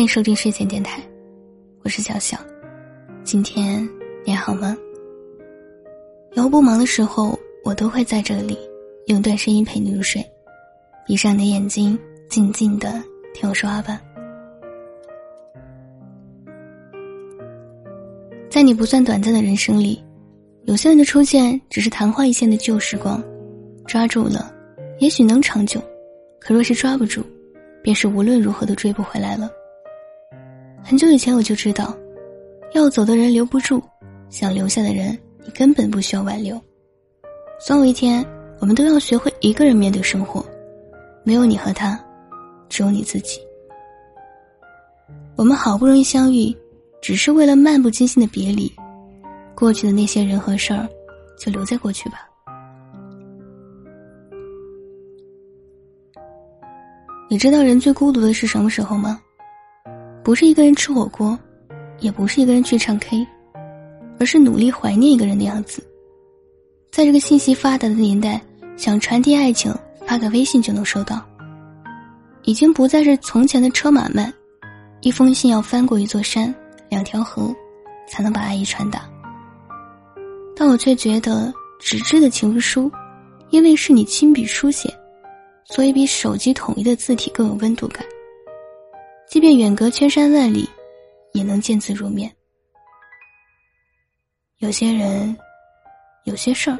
欢迎收听睡前电台，我是小小。今天你好吗？以后不忙的时候，我都会在这里用段声音陪你入睡。闭上你的眼睛，静静的听我说话吧。在你不算短暂的人生里，有些人的出现只是昙花一现的旧时光，抓住了，也许能长久；可若是抓不住，便是无论如何都追不回来了。很久以前我就知道，要走的人留不住，想留下的人你根本不需要挽留。总有一天，我们都要学会一个人面对生活，没有你和他，只有你自己。我们好不容易相遇，只是为了漫不经心的别离，过去的那些人和事儿，就留在过去吧。你知道人最孤独的是什么时候吗？不是一个人吃火锅，也不是一个人去唱 K，而是努力怀念一个人的样子。在这个信息发达的年代，想传递爱情，发个微信就能收到，已经不再是从前的车马慢，一封信要翻过一座山、两条河，才能把爱意传达。但我却觉得纸质的情书，因为是你亲笔书写，所以比手机统一的字体更有温度感。即便远隔千山万里，也能见字如面。有些人，有些事儿，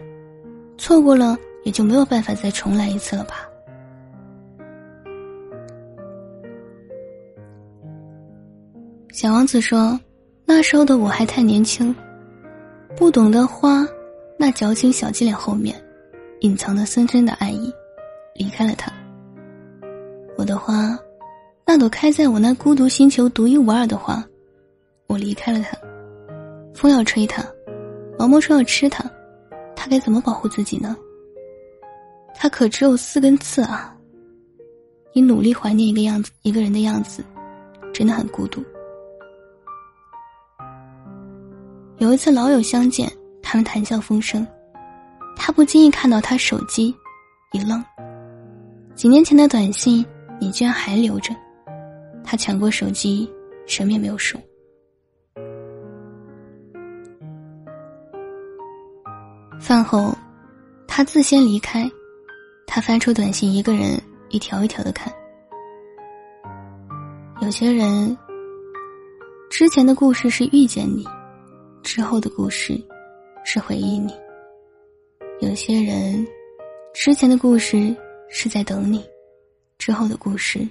错过了也就没有办法再重来一次了吧。小王子说：“那时候的我还太年轻，不懂得花那矫情小伎俩后面隐藏的深深的爱意，离开了他。我的花。”那朵开在我那孤独星球独一无二的花，我离开了它。风要吹它，毛毛虫要吃它，它该怎么保护自己呢？它可只有四根刺啊！你努力怀念一个样子，一个人的样子，真的很孤独。有一次老友相见，他们谈笑风生，他不经意看到他手机，一愣。几年前的短信，你居然还留着？他抢过手机，什么也没有说。饭后，他自先离开，他翻出短信，一个人一条一条的看。有些人，之前的故事是遇见你，之后的故事是回忆你。有些人，之前的故事是在等你，之后的故事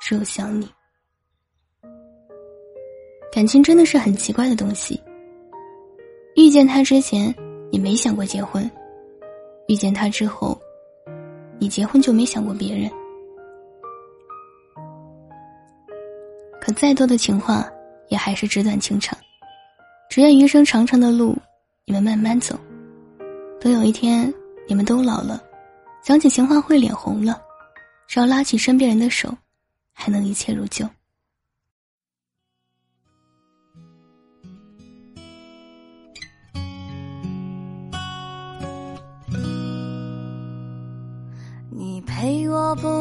只有想你。感情真的是很奇怪的东西。遇见他之前，你没想过结婚；遇见他之后，你结婚就没想过别人。可再多的情话，也还是纸短情长。只愿余生长长的路，你们慢慢走。等有一天你们都老了，讲起情话会脸红了，只要拉起身边人的手，还能一切如旧。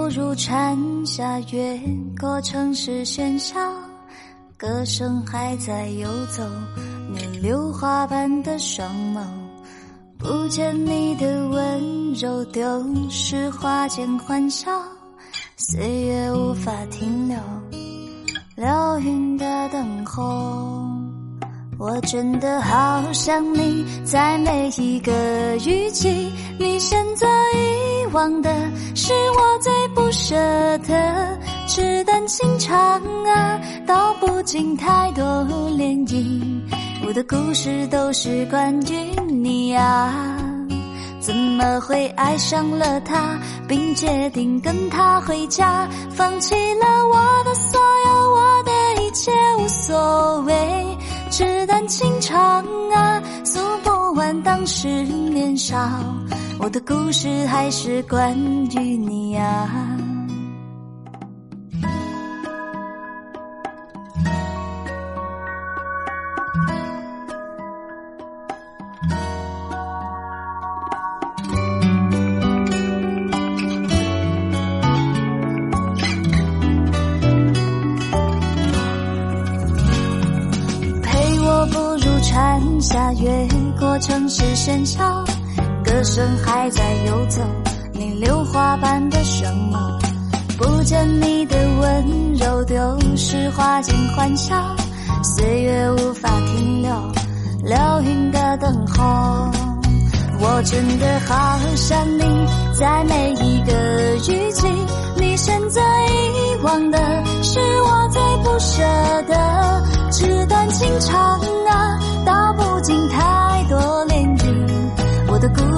如蝉夏，越过城市喧嚣，歌声还在游走，你榴花般的双眸，不见你的温柔，丢失花间欢笑，岁月无法停留，流云的等候，我真的好想你，在每一个雨季，你选择遗忘的。是我最不舍的，纸短情长啊，道不尽太多涟漪。我的故事都是关于你啊，怎么会爱上了他，并决定跟他回家，放弃了我的所有，我的一切无所谓。纸短情长啊，诉不完当时年少。我的故事还是关于你啊。下，越过城市喧嚣，歌声还在游走。你榴花般的双眸，不见你的温柔，丢失花间欢笑。岁月无法停留，流云的等候。我真的好想你，在每一个雨季，你选择遗忘的是我最不舍的。纸短情长啊，道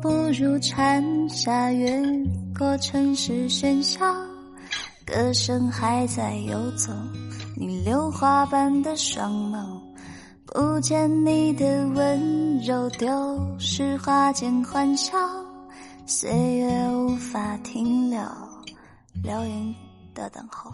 陪我步入蝉夏，越过城市喧嚣，歌声还在游走。你榴花般的双眸，不见你的温柔，丢失花间欢笑。岁月无法停留，流云的等候。